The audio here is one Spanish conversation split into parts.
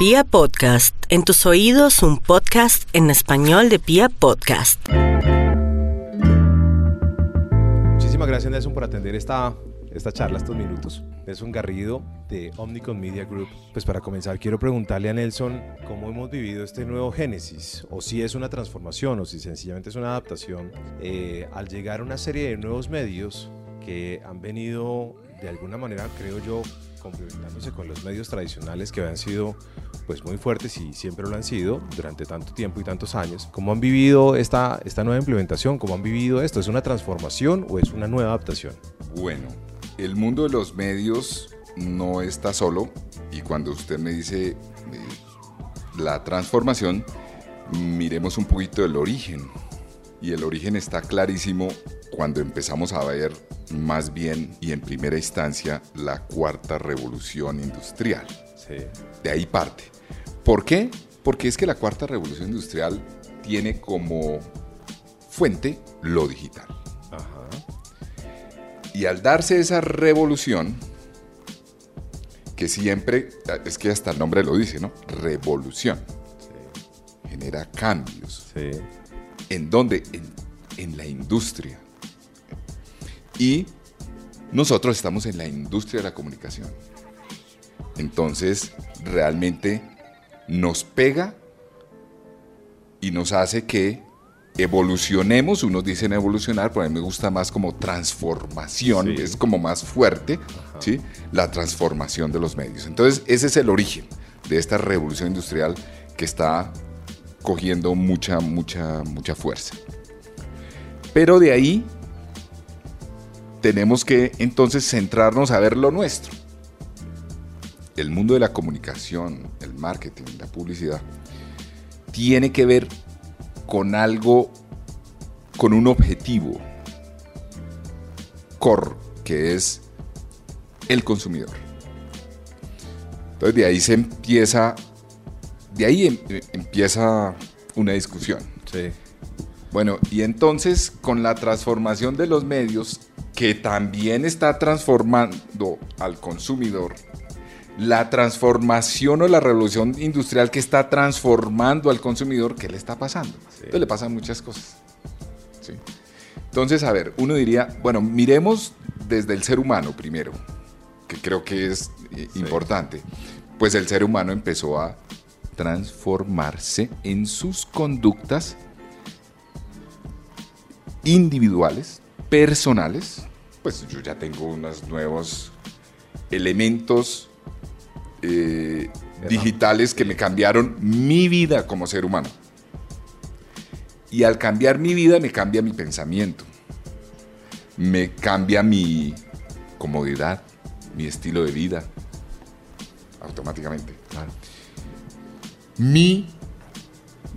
Pia Podcast, en tus oídos un podcast en español de Pia Podcast. Muchísimas gracias Nelson por atender esta, esta charla, estos minutos. Nelson Garrido de Omnicon Media Group. Pues para comenzar quiero preguntarle a Nelson cómo hemos vivido este nuevo Génesis, o si es una transformación, o si sencillamente es una adaptación, eh, al llegar a una serie de nuevos medios que han venido de alguna manera, creo yo, complementándose con los medios tradicionales que habían sido pues muy fuertes y siempre lo han sido durante tanto tiempo y tantos años. ¿Cómo han vivido esta, esta nueva implementación? ¿Cómo han vivido esto? ¿Es una transformación o es una nueva adaptación? Bueno, el mundo de los medios no está solo y cuando usted me dice eh, la transformación, miremos un poquito el origen. Y el origen está clarísimo cuando empezamos a ver más bien y en primera instancia la cuarta revolución industrial. De ahí parte. ¿Por qué? Porque es que la cuarta revolución industrial tiene como fuente lo digital. Y al darse esa revolución, que siempre, es que hasta el nombre lo dice, ¿no? Revolución. Genera cambios. ¿En dónde? en la industria y nosotros estamos en la industria de la comunicación. Entonces, realmente nos pega y nos hace que evolucionemos, unos dicen evolucionar, pero a mí me gusta más como transformación, es como más fuerte, ¿sí? La transformación de los medios. Entonces, ese es el origen de esta revolución industrial que está cogiendo mucha, mucha, mucha fuerza. Pero de ahí tenemos que entonces centrarnos a ver lo nuestro. El mundo de la comunicación, el marketing, la publicidad, tiene que ver con algo, con un objetivo core, que es el consumidor. Entonces de ahí se empieza, de ahí em, empieza una discusión. Bueno, y entonces con la transformación de los medios que también está transformando al consumidor, la transformación o la revolución industrial que está transformando al consumidor, ¿qué le está pasando? Entonces le pasan muchas cosas. Entonces, a ver, uno diría, bueno, miremos desde el ser humano primero, que creo que es eh, importante. Pues el ser humano empezó a transformarse en sus conductas individuales, personales, pues yo ya tengo unos nuevos elementos eh, digitales que me cambiaron mi vida como ser humano. Y al cambiar mi vida me cambia mi pensamiento, me cambia mi comodidad, mi estilo de vida, automáticamente. Mi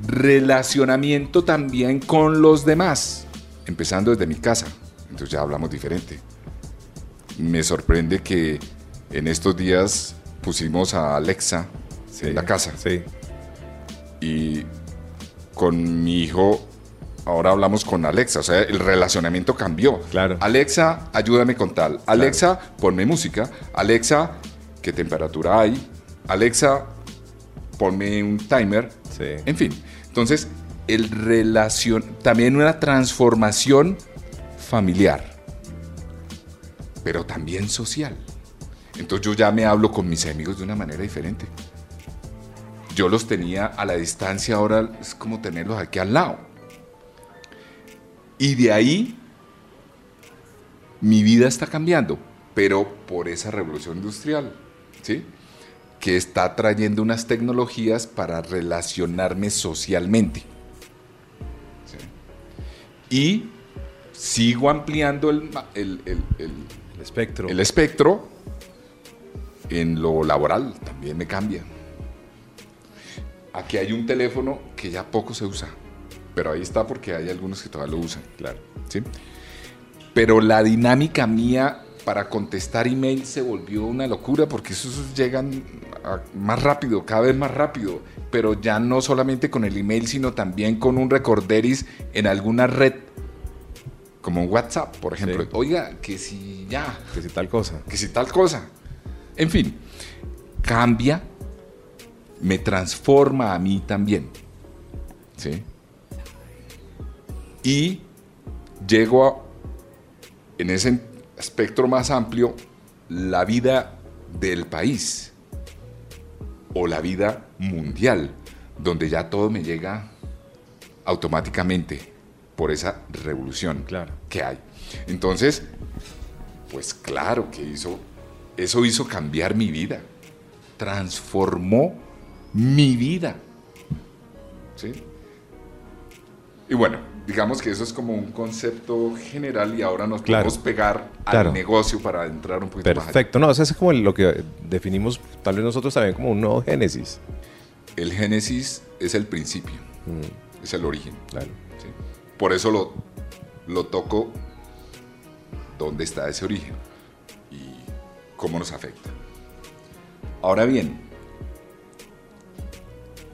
relacionamiento también con los demás, empezando desde mi casa. Entonces ya hablamos diferente. Me sorprende que en estos días pusimos a Alexa en la casa. Sí. Y con mi hijo ahora hablamos con Alexa, o sea, el relacionamiento cambió. Claro. Alexa, ayúdame con tal. Alexa, ponme música. Alexa, ¿qué temperatura hay? Alexa, ponme un timer. Sí. En fin. Entonces, el relación, también una transformación familiar, pero también social. Entonces yo ya me hablo con mis amigos de una manera diferente. Yo los tenía a la distancia, ahora es como tenerlos aquí al lado. Y de ahí mi vida está cambiando, pero por esa revolución industrial, ¿sí? Que está trayendo unas tecnologías para relacionarme socialmente. Y sigo ampliando el, espectro. El espectro en lo laboral también me cambia. Aquí hay un teléfono que ya poco se usa, pero ahí está porque hay algunos que todavía lo usan, claro. ¿sí? Pero la dinámica mía para contestar email se volvió una locura porque esos llegan más rápido, cada vez más rápido, pero ya no solamente con el email, sino también con un recorderis en alguna red como WhatsApp, por ejemplo. Oiga, que si ya. Que si tal cosa. Que si tal cosa. En fin, cambia me transforma a mí también. ¿Sí? Y llego a, en ese espectro más amplio, la vida del país o la vida mundial, donde ya todo me llega automáticamente por esa revolución Claro. que hay. Entonces, pues claro que hizo, eso hizo cambiar mi vida, transformó mi vida. ¿Sí? Y bueno, digamos que eso es como un concepto general y ahora nos Claro. podemos pegar Claro. al negocio para entrar un poquito más allá. Perfecto. No, eso es como lo que definimos tal vez nosotros también como un nuevo génesis. El génesis es el principio, es el origen. Claro. ¿sí? Por eso lo, lo toco dónde está ese origen y cómo nos afecta. Ahora bien,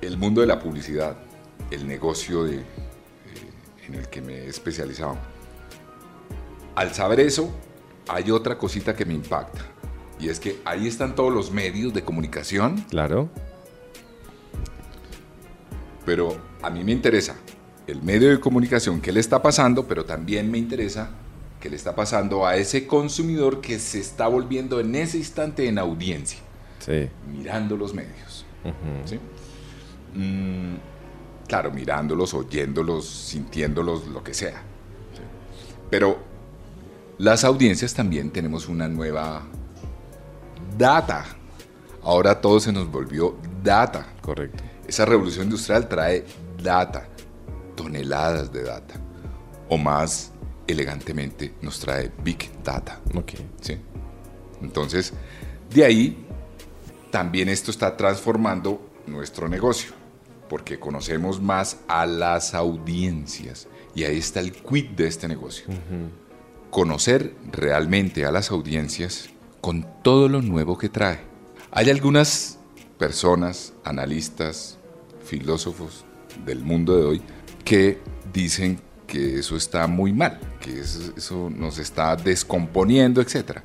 el mundo de la publicidad, el negocio de, en el que me he especializado, al saber eso, hay otra cosita que me impacta. Y es que ahí están todos los medios de comunicación Claro. pero a mí me interesa el medio de comunicación que le está pasando, pero también me interesa qué le está pasando a ese consumidor que se está volviendo en ese instante en audiencia, Sí. mirando los medios. ¿sí? Mm, claro, mirándolos, oyéndolos, sintiéndolos, lo que sea. ¿sí? Pero las audiencias también tenemos una nueva data. Ahora todo se nos volvió data. Correcto. Esa revolución industrial trae data, toneladas de data, o más elegantemente nos trae big data. Ok. ¿sí? Entonces, de ahí también esto está transformando nuestro negocio, porque conocemos más a las audiencias y ahí está el quid de este negocio. Conocer realmente a las audiencias con todo lo nuevo que trae. Hay algunas personas, analistas, filósofos del mundo de hoy que dicen que eso está muy mal, que eso, eso nos está descomponiendo, etc.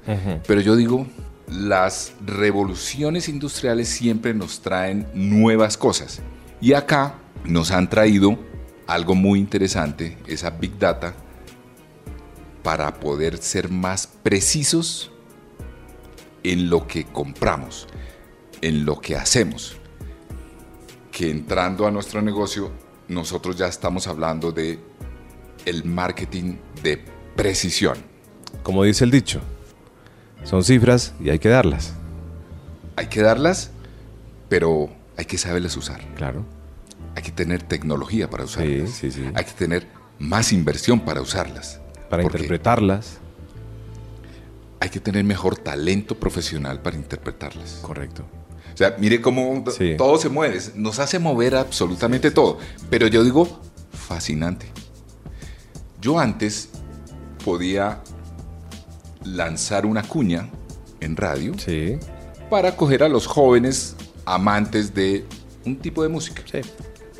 Pero yo digo, las revoluciones industriales siempre nos traen nuevas cosas. Y acá nos han traído algo muy interesante, esa Big Data, para poder ser más precisos en lo que compramos, en lo que hacemos. Que entrando a nuestro negocio, nosotros ya estamos hablando de el marketing de precisión. Como dice el dicho, son cifras y hay que darlas. Hay que darlas, pero hay que saberlas usar. Claro. Hay que tener tecnología para usarlas. sí, sí. Hay que tener más inversión para usarlas. Para interpretarlas. Hay que tener mejor talento profesional para interpretarlas. Correcto. O sea, mire cómo Sí. todo se mueve, nos hace mover absolutamente todo. Pero yo digo, fascinante. Yo antes podía lanzar una cuña en radio Sí. para coger a los jóvenes amantes de un tipo de música. Sí.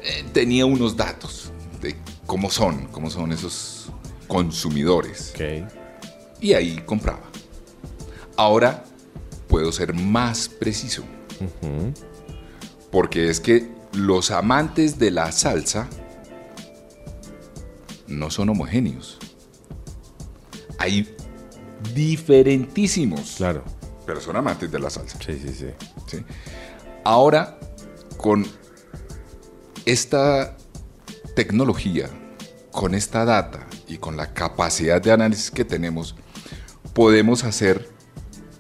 Eh, tenía unos datos de cómo son, cómo son esos consumidores. Ok. Y ahí compraba. Ahora puedo ser más preciso. Porque es que los amantes de la salsa no son homogéneos. Hay diferentísimos, Claro. pero son amantes de la salsa. Sí, sí, sí. ¿sí? Ahora, con esta tecnología, con esta data y con la capacidad de análisis que tenemos, podemos hacer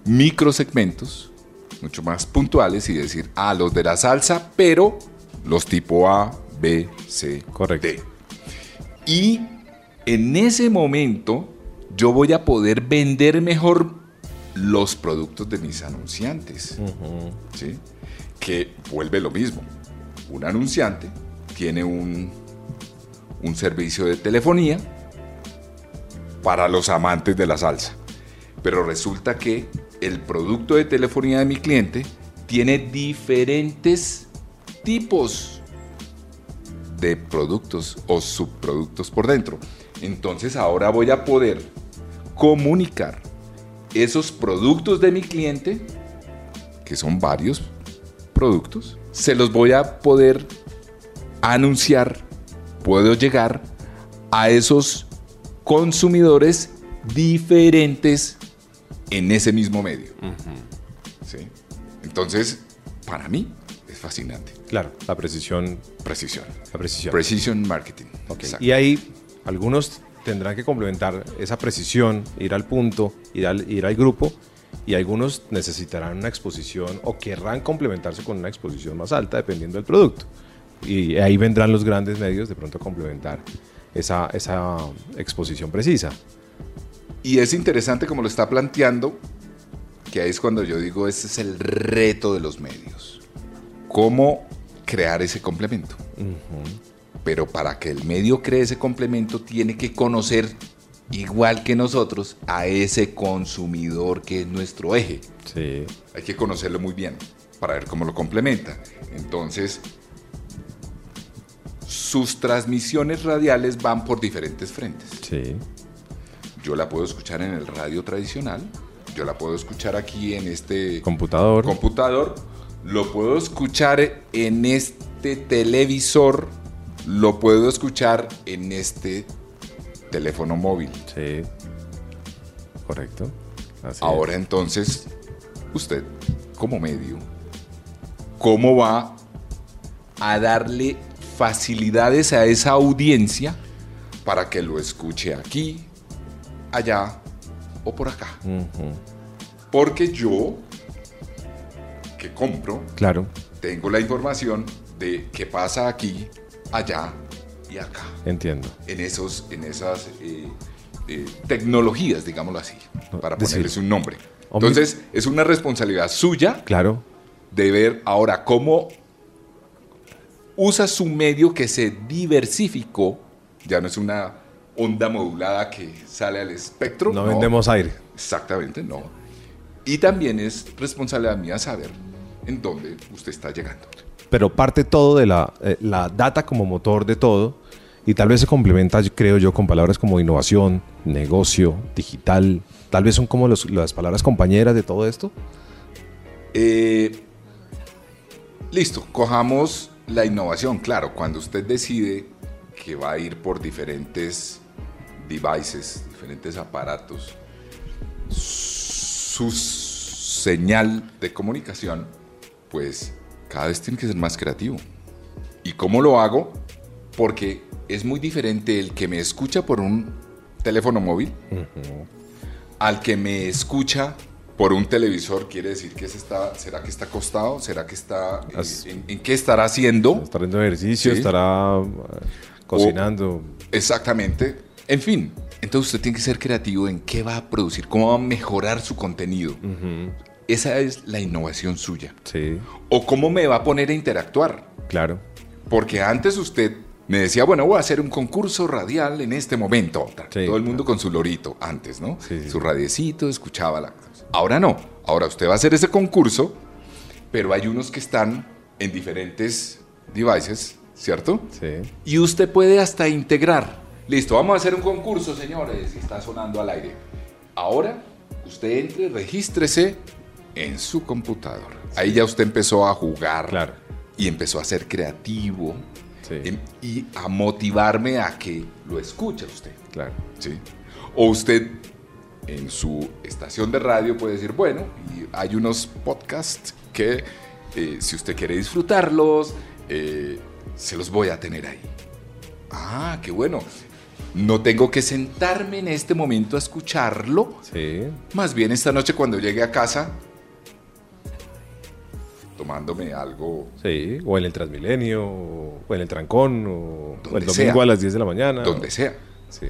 microsegmentos mucho más puntuales y decir, ah, los de la salsa, pero los tipo A, B, C, Correcto. D. Y en ese momento yo voy a poder vender mejor los productos de mis anunciantes. ¿sí? Que vuelve lo mismo. Un anunciante tiene un, un servicio de telefonía para los amantes de la salsa. Pero resulta que el producto de telefonía de mi cliente tiene diferentes tipos de productos o subproductos por dentro. Entonces ahora voy a poder comunicar esos productos de mi cliente, que son varios productos, se los voy a poder anunciar, puedo llegar a esos consumidores diferentes en ese mismo medio. ¿Sí? Entonces, para mí es fascinante. Claro, la precisión. Precisión. La precisión. Precision marketing. Y ahí algunos tendrán que complementar esa precisión, ir al punto, ir al, ir al grupo, y algunos necesitarán una exposición o querrán complementarse con una exposición más alta dependiendo del producto. Y ahí vendrán los grandes medios de pronto a complementar esa, esa exposición precisa. Y es interesante como lo está planteando, que ahí es cuando yo digo, ese es el reto de los medios. ¿Cómo crear ese complemento? Pero para que el medio cree ese complemento, tiene que conocer, igual que nosotros, a ese consumidor que es nuestro eje. Sí, Hay que conocerlo muy bien para ver cómo lo complementa. Entonces, sus transmisiones radiales van por diferentes frentes. sí, Yo la puedo escuchar en el radio tradicional, yo la puedo escuchar aquí en este computador. computador, lo puedo escuchar en este televisor, lo puedo escuchar en este teléfono móvil. sí, correcto. Así Ahora entonces, usted como medio, ¿cómo va a darle facilidades a esa audiencia para que lo escuche aquí, allá o por acá? Porque yo, que compro, Claro, tengo la información de qué pasa aquí, allá y acá. entiendo. En, esos, en esas eh, eh, tecnologías, digámoslo así, para decir, ponerles un nombre. Entonces, es una responsabilidad suya Claro, de ver ahora cómo usa su medio que se diversificó, ya no es una onda modulada que sale al espectro. no vendemos aire. Exactamente, no. Y también es responsabilidad mía saber en dónde usted está llegando. pero parte todo de la, eh, la data como motor de todo y tal vez se complementa, creo yo, con palabras como innovación, negocio, digital, tal vez son como los- las palabras compañeras de todo esto. Eh, listo, cojamos la innovación. Claro, cuando usted decide que va a ir por diferentes devices, diferentes aparatos, su señal de comunicación, pues cada vez tiene que ser más creativo. ¿Y cómo lo hago? Porque es muy diferente el que me escucha por un teléfono móvil al que me escucha por un televisor. Quiere decir que se está, ¿será que está acostado? ¿Será que está, eh, en, en qué estará haciendo? Estará haciendo ejercicio, Sí. estará eh, cocinando. Exactamente. En fin, entonces usted tiene que ser creativo en qué va a producir, cómo va a mejorar su contenido. Esa es la innovación suya. Sí, O cómo me va a poner a interactuar. claro. Porque antes usted me decía, bueno, voy a hacer un concurso radial en este momento. Sí, Todo el mundo con su lorito antes, ¿no? Sí, sí. Su radiecito, escuchaba la cosa. Ahora no. Ahora usted va a hacer ese concurso, pero hay unos que están en diferentes devices, ¿cierto? Sí, Y usted puede hasta integrar. Listo, vamos a hacer un concurso, señores, y está sonando al aire. Ahora, usted entre, regístrese en su computador. Ahí ya usted empezó a jugar Claro. y empezó a ser creativo Sí. em- y a motivarme a que lo escuche usted. claro. ¿sí? O usted en su estación de radio puede decir, bueno, y hay unos podcasts que eh, si usted quiere disfrutarlos, eh, se los voy a tener ahí. Ah, qué bueno. No tengo que sentarme en este momento a escucharlo. Sí, Más bien esta noche cuando llegue a casa, tomándome algo sí. O en el Transmilenio, o en el Trancón, o, o el Donde domingo sea. a las 10 de la mañana. donde sea. Sí,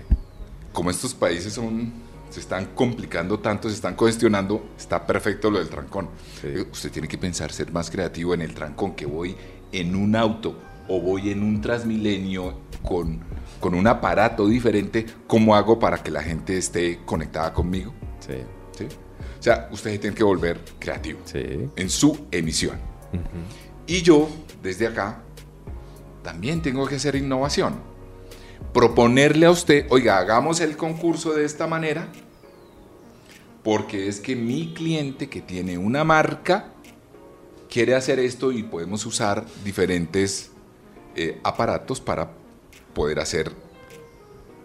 como estos países son, se están complicando tanto, se están cuestionando, está perfecto lo del trancón. Sí. Eh, Usted tiene que pensar ser más creativo en el trancón, que voy en un auto o voy en un Transmilenio con, con un aparato diferente, ¿cómo hago para que la gente esté conectada conmigo? sí, ¿Sí? O sea, usted tiene que volver creativo sí. en su emisión. Y yo, desde acá, también tengo que hacer innovación. Proponerle a usted, oiga, hagamos el concurso de esta manera, porque es que mi cliente que tiene una marca quiere hacer esto y podemos usar diferentes eh, aparatos para poder hacer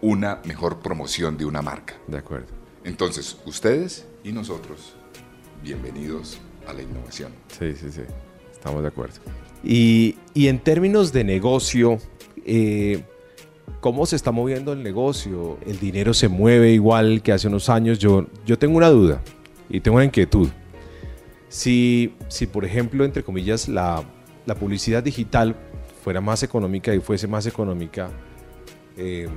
una mejor promoción de una marca. De acuerdo. Entonces, ustedes y nosotros, bienvenidos a la innovación. Sí, sí, sí. Estamos de acuerdo. Y, y en términos de negocio, eh, ¿cómo se está moviendo el negocio? ¿El dinero se mueve igual que hace unos años? Yo, yo tengo una duda y tengo una inquietud. Si, si por ejemplo, entre comillas, la, la publicidad digital fuera más económica y fuese más económica, eh,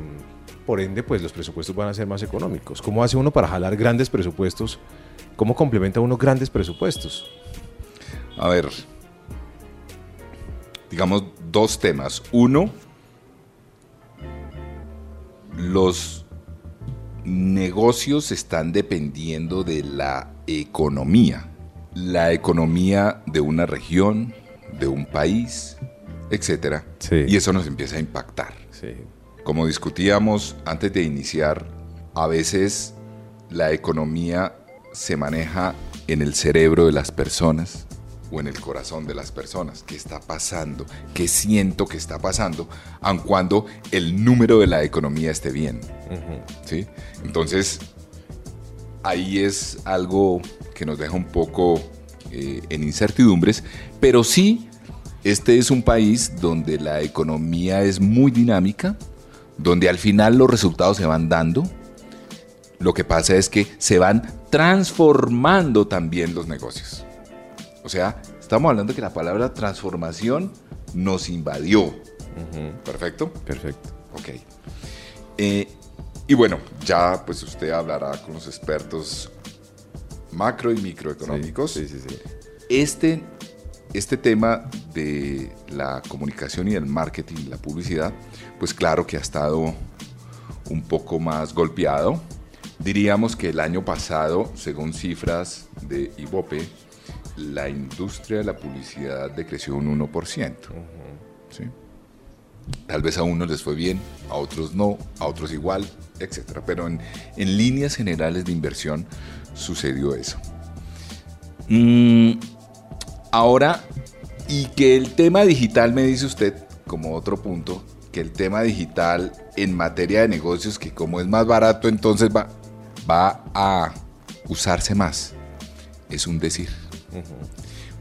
por ende, pues los presupuestos van a ser más económicos. ¿Cómo hace uno para jalar grandes presupuestos? ¿Cómo complementa uno grandes presupuestos? A ver, digamos dos temas. Uno, los negocios están dependiendo de la economía. La economía de una región, de un país, etc. Sí. Y eso nos empieza a impactar. Sí. Como discutíamos antes de iniciar, a veces la economía se maneja en el cerebro de las personas o en el corazón de las personas. ¿Qué está pasando? ¿Qué siento que está pasando? Aun cuando el número de la economía esté bien. ¿sí? Entonces, ahí es algo que nos deja un poco eh, en incertidumbres, pero sí, este es un país donde la economía es muy dinámica, donde al final los resultados se van dando. Lo que pasa es que se van transformando también los negocios. O sea, estamos hablando de que la palabra transformación nos invadió. ¿Perfecto? Perfecto. Ok. Eh, y bueno, ya pues usted hablará con los expertos macro y microeconómicos. Sí, sí, sí. Este, este tema de la comunicación y el marketing, la publicidad, pues claro que ha estado un poco más golpeado. Diríamos que el año pasado, según cifras de IBOPE, la industria de la publicidad decreció un 1%. ¿sí? Tal vez a unos les fue bien, a otros no, a otros igual, etc. Pero en, en líneas generales de inversión sucedió eso. Mm, ahora, y que el tema digital, me dice usted, como otro punto, que el tema digital en materia de negocios, que como es más barato, entonces va, va a usarse más. Es un decir.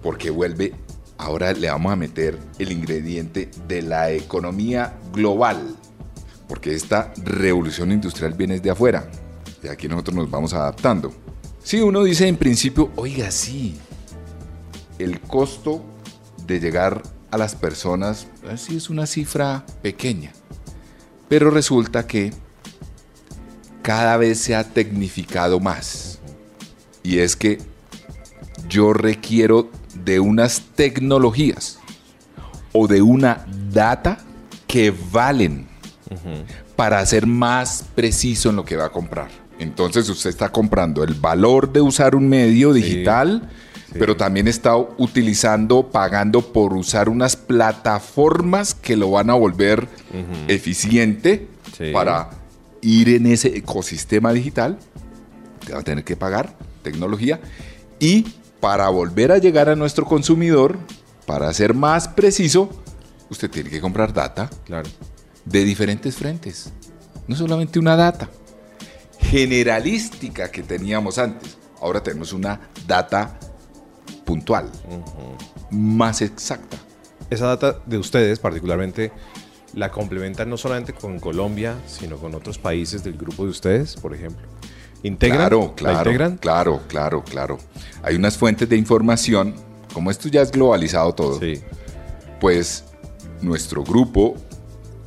Porque vuelve, ahora le vamos a meter el ingrediente de la economía global. Porque esta revolución industrial viene de afuera. Y aquí nosotros nos vamos adaptando. Si uno dice en principio, oiga, sí, el costo de llegar a las personas, sí es una cifra pequeña. Pero resulta que cada vez se ha tecnificado más. Y es que yo requiero de unas tecnologías o de una data que valen para ser más preciso en lo que va a comprar. Entonces usted está comprando el valor de usar un medio digital, sí. Pero también está utilizando, pagando por usar unas plataformas que lo van a volver eficiente Sí. para ir en ese ecosistema digital. Te va a tener que pagar tecnología y para volver a llegar a nuestro consumidor, para ser más preciso, usted tiene que comprar data Claro. de diferentes frentes. No solamente una data generalística que teníamos antes. Ahora tenemos una data puntual, más exacta. Esa data de ustedes particularmente la complementan no solamente con Colombia, sino con otros países del grupo de ustedes, por ejemplo. ¿Integran? Claro, ¿La claro, integran? claro, claro, claro. Hay unas fuentes de información, como esto ya es globalizado todo, Sí. pues nuestro grupo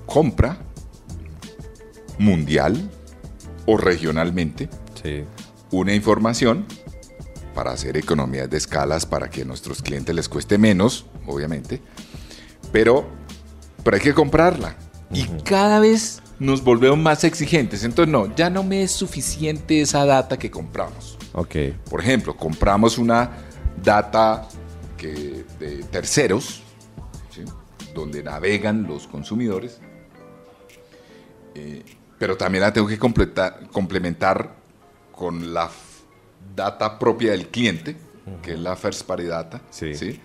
compra mundial o regionalmente Sí. una información para hacer economías de escalas para que a nuestros clientes les cueste menos, obviamente, pero, pero hay que comprarla. Y cada vez nos volvemos más exigentes. Entonces, no, ya no me es suficiente esa data que compramos. Ok. Por ejemplo, compramos una data que, de terceros, ¿sí? donde navegan los consumidores, eh, pero también la tengo que completa- complementar con la data propia del cliente, que es la first party data. Sí. ¿sí?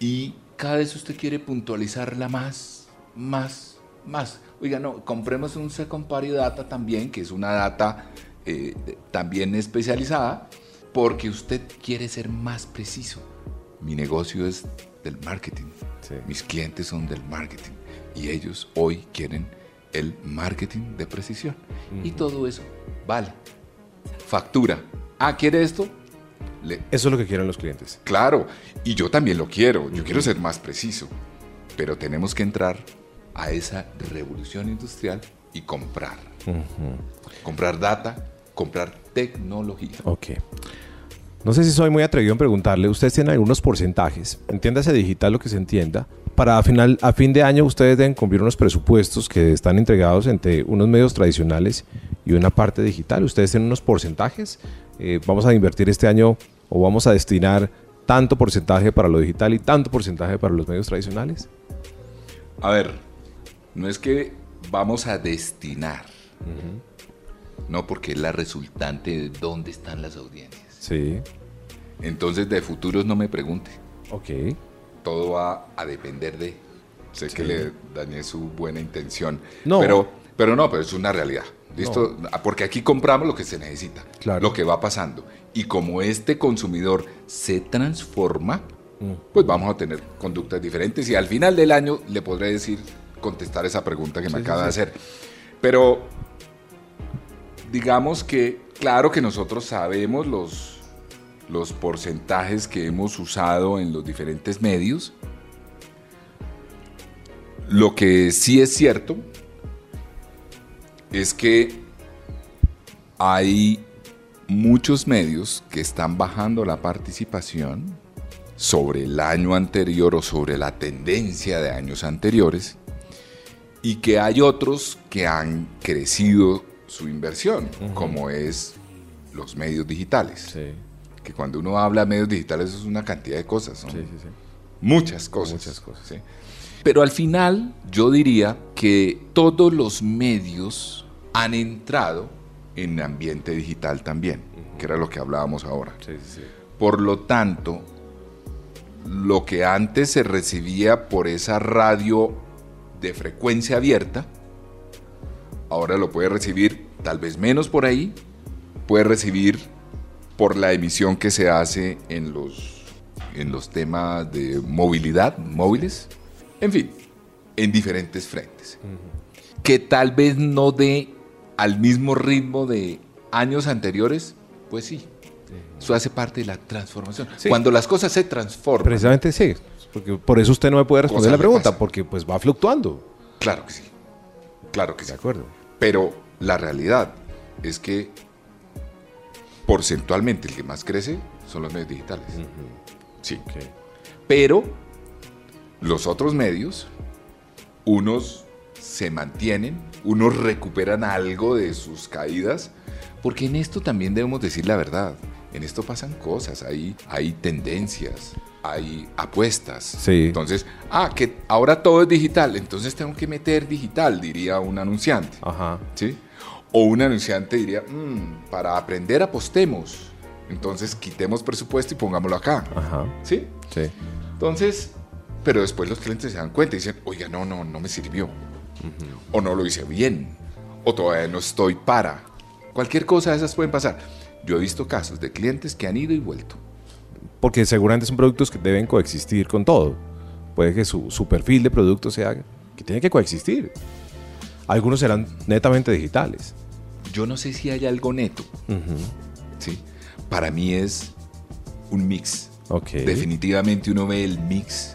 Y cada vez usted quiere puntualizarla más, más, más. Oiga, no, compremos un second party data también, que es una data eh, también especializada, porque usted quiere ser más preciso. Mi negocio es del marketing. Sí. Mis clientes son del marketing. Y ellos hoy quieren el marketing de precisión. Y todo eso vale. Factura. Ah, ¿quiere esto? Le- Eso es lo que quieren los clientes. Claro, y yo también lo quiero, yo quiero ser más preciso, pero tenemos que entrar a esa revolución industrial y comprar. Comprar data, comprar tecnología. Ok. No sé si soy muy atrevido en preguntarle. Ustedes tienen algunos porcentajes. Entiéndase digital lo que se entienda. Para a, final, a fin de año ustedes deben cumplir unos presupuestos que están entregados entre unos medios tradicionales y una parte digital. Ustedes tienen unos porcentajes. Eh, vamos a invertir este año o vamos a destinar tanto porcentaje para lo digital y tanto porcentaje para los medios tradicionales. A ver, no es que vamos a destinar, no porque es la resultante de dónde están las audiencias. Sí. Entonces de futuros no me pregunte, Ok. todo va a depender de... Sé que le dañé su buena intención, No. pero, pero no, pero es una realidad. ¿Listo? Porque aquí compramos lo que se necesita, Claro. lo que va pasando. Y como este consumidor se transforma, Mm. pues vamos a tener conductas diferentes y al final del año le podré decir, contestar esa pregunta que me Sí, sí, acaba de sí. hacer. Pero digamos que, claro que nosotros sabemos los, los porcentajes que hemos usado en los diferentes medios. Lo que sí es cierto es que hay muchos medios que están bajando la participación sobre el año anterior o sobre la tendencia de años anteriores y que hay otros que han crecido su inversión, como es los medios digitales. Sí. Que cuando uno habla de medios digitales es una cantidad de cosas, son Sí, sí, sí. muchas cosas. Muchas cosas. Pero al final yo diría que todos los medios han entrado en ambiente digital también, que era lo que hablábamos ahora. Sí, sí, sí. Por lo tanto, lo que antes se recibía por esa radio de frecuencia abierta, ahora lo puede recibir tal vez menos por ahí, puede recibir por la emisión que se hace en los, en los temas de movilidad, móviles, en fin, en diferentes frentes. Que tal vez no dé al mismo ritmo de años anteriores, pues sí. Eso hace parte de la transformación. Sí. Cuando las cosas se transforman. Precisamente sí. Porque por eso usted no me puede responder la pregunta, porque pues va fluctuando. Claro que sí. Claro que sí. De acuerdo. Pero la realidad es que porcentualmente el que más crece son los medios digitales. Sí. Pero los otros medios, unos se mantienen, unos recuperan algo de sus caídas, porque en esto también debemos decir la verdad. En esto pasan cosas, hay, hay tendencias, hay apuestas. Sí. Entonces, ah, que ahora todo es digital, entonces tengo que meter digital, diría un anunciante. Ajá. ¿sí? O un anunciante diría, "Mm, para aprender apostemos, entonces quitemos presupuesto y pongámoslo acá. Ajá. ¿Sí? Sí. Entonces, pero después los clientes se dan cuenta y dicen, oiga, no, no, no me sirvió. O no lo hice bien. O todavía no estoy para. Cualquier cosa de esas pueden pasar. Yo he visto casos de clientes que han ido y vuelto. Porque seguramente son productos que deben coexistir con todo. Puede que su, su perfil de producto sea que tiene que coexistir. Algunos serán netamente digitales. Yo no sé si hay algo neto. ¿sí? Para mí es un mix. Ok. Definitivamente uno ve el mix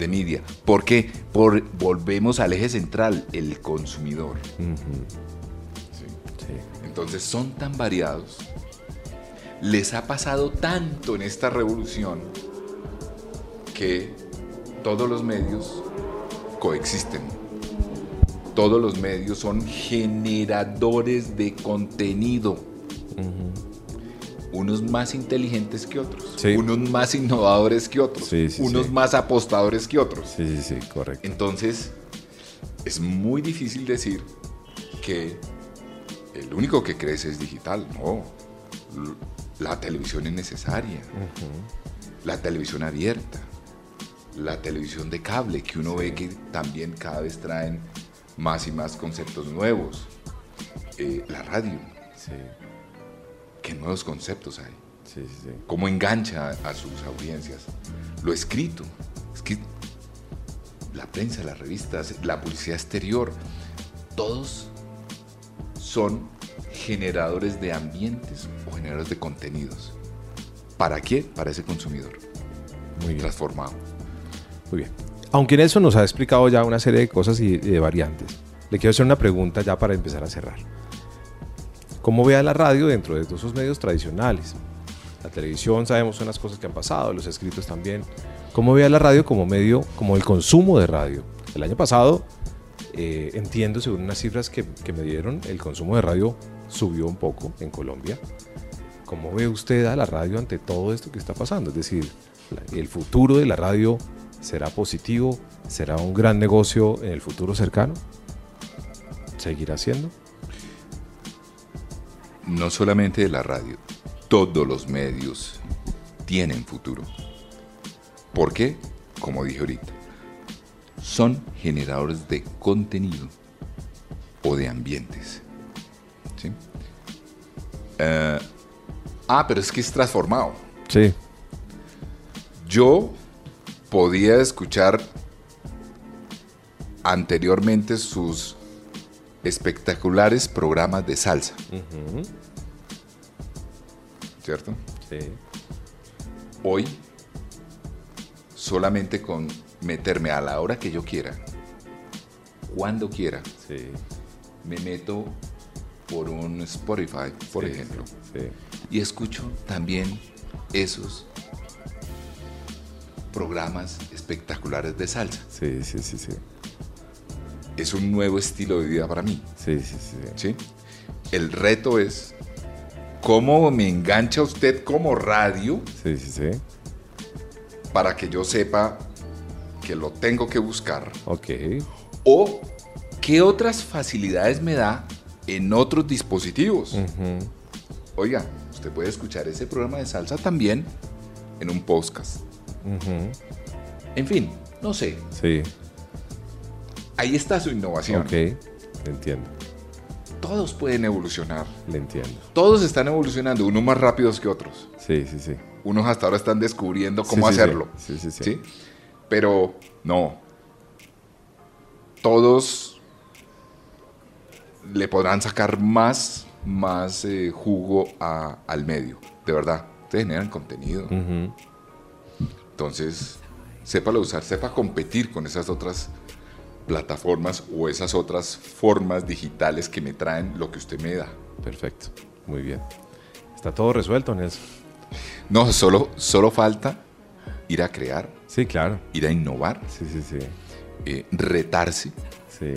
de media. ¿Por qué? Por, volvemos al eje central, el consumidor. ¿sí? Sí. Entonces son tan variados. Les ha pasado tanto en esta revolución que todos los medios coexisten. Todos los medios son generadores de contenido. Unos más inteligentes que otros. Sí. Unos más innovadores que otros. Sí, sí, unos más apostadores que otros. Sí, sí, sí, correcto. Entonces, es muy difícil decir que el único que crece es digital. No. La televisión es necesaria. La televisión abierta. la televisión de cable, que uno ve que también cada vez traen más y más conceptos nuevos. Eh, la radio, Sí, ¿qué nuevos conceptos hay? sí, sí. sí. ¿Cómo engancha a sus audiencias? Lo escrito, es que la prensa, las revistas, la publicidad exterior, todos son generadores de ambientes o generadores de contenidos. ¿Para qué? Para ese consumidor Muy bien. transformado. Muy bien. Aunque Nelson nos ha explicado ya una serie de cosas y de variantes, le quiero hacer una pregunta ya para empezar a cerrar. ¿Cómo ve a la radio dentro de todos esos medios tradicionales? La televisión sabemos unas cosas que han pasado, los escritos también. ¿Cómo ve a la radio como medio, como el consumo de radio? El año pasado, eh, entiendo según unas cifras que, que me dieron, el consumo de radio subió un poco en Colombia. ¿Cómo ve usted a la radio ante todo esto que está pasando? Es decir, el futuro de la radio será positivo, será un gran negocio en el futuro cercano, seguirá siendo. No solamente de la radio, todos los medios tienen futuro. ¿Por qué? Como dije ahorita, son generadores de contenido o de ambientes. ¿sí? Eh, ah, pero es que es transformado. Sí, Yo podía escuchar anteriormente sus espectaculares programas de salsa. ¿Cierto? sí, Hoy, solamente con meterme a la hora que yo quiera, cuando quiera, sí. me meto por un Spotify, por sí, ejemplo, sí. y escucho también esos programas espectaculares de salsa. Sí, sí, sí, sí. Es un nuevo estilo de vida para mí. Sí, sí, sí. ¿sí? El reto es cómo me engancha usted como radio Sí, sí, sí. para que yo sepa que lo tengo que buscar Ok. o qué otras facilidades me da en otros dispositivos. Oiga, usted puede escuchar ese programa de salsa también en un podcast. En fin, no sé. Sí. Ahí está su innovación. Ok. Le entiendo. Todos pueden evolucionar. Le entiendo. Todos están evolucionando, unos más rápidos que otros. Sí, sí, sí. Unos hasta ahora están descubriendo cómo Sí, sí, sí. hacerlo. Sí, sí, sí. ¿sí? Pero no. Todos le podrán sacar más, más eh, jugo a- al medio. De verdad. Ustedes generan contenido. Ujú. Entonces, sépalo usar, sepa competir con esas otras plataformas o esas otras formas digitales que me traen lo que usted me da. Perfecto. Muy bien. Está todo resuelto, Nelson. No, solo, solo falta ir a crear, Sí, claro. ir a innovar, Sí, sí, sí. eh, retarse Sí.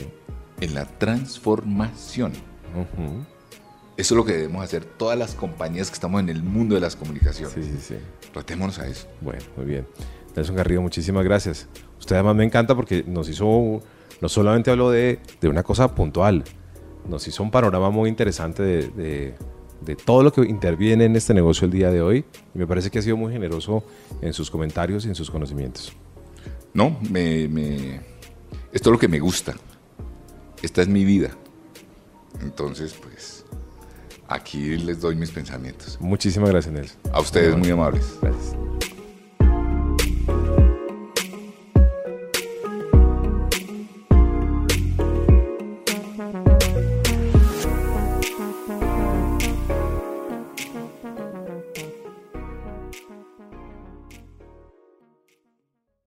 en la transformación. Eso es lo que debemos hacer todas las compañías que estamos en el mundo de las comunicaciones. Sí, sí, sí. Retémonos a eso. Bueno, muy bien. Nelson Garrido, muchísimas gracias. Usted además me encanta porque nos hizo, no solamente habló de, de una cosa puntual, nos hizo un panorama muy interesante de, de- de todo lo que interviene en este negocio el día de hoy. Y me parece que ha sido muy generoso en sus comentarios y en sus conocimientos. No, me, me- esto es lo que me gusta. Esta es mi vida. Entonces, pues, aquí les doy mis pensamientos. Muchísimas gracias, Nelson. A ustedes muy amables. Gracias.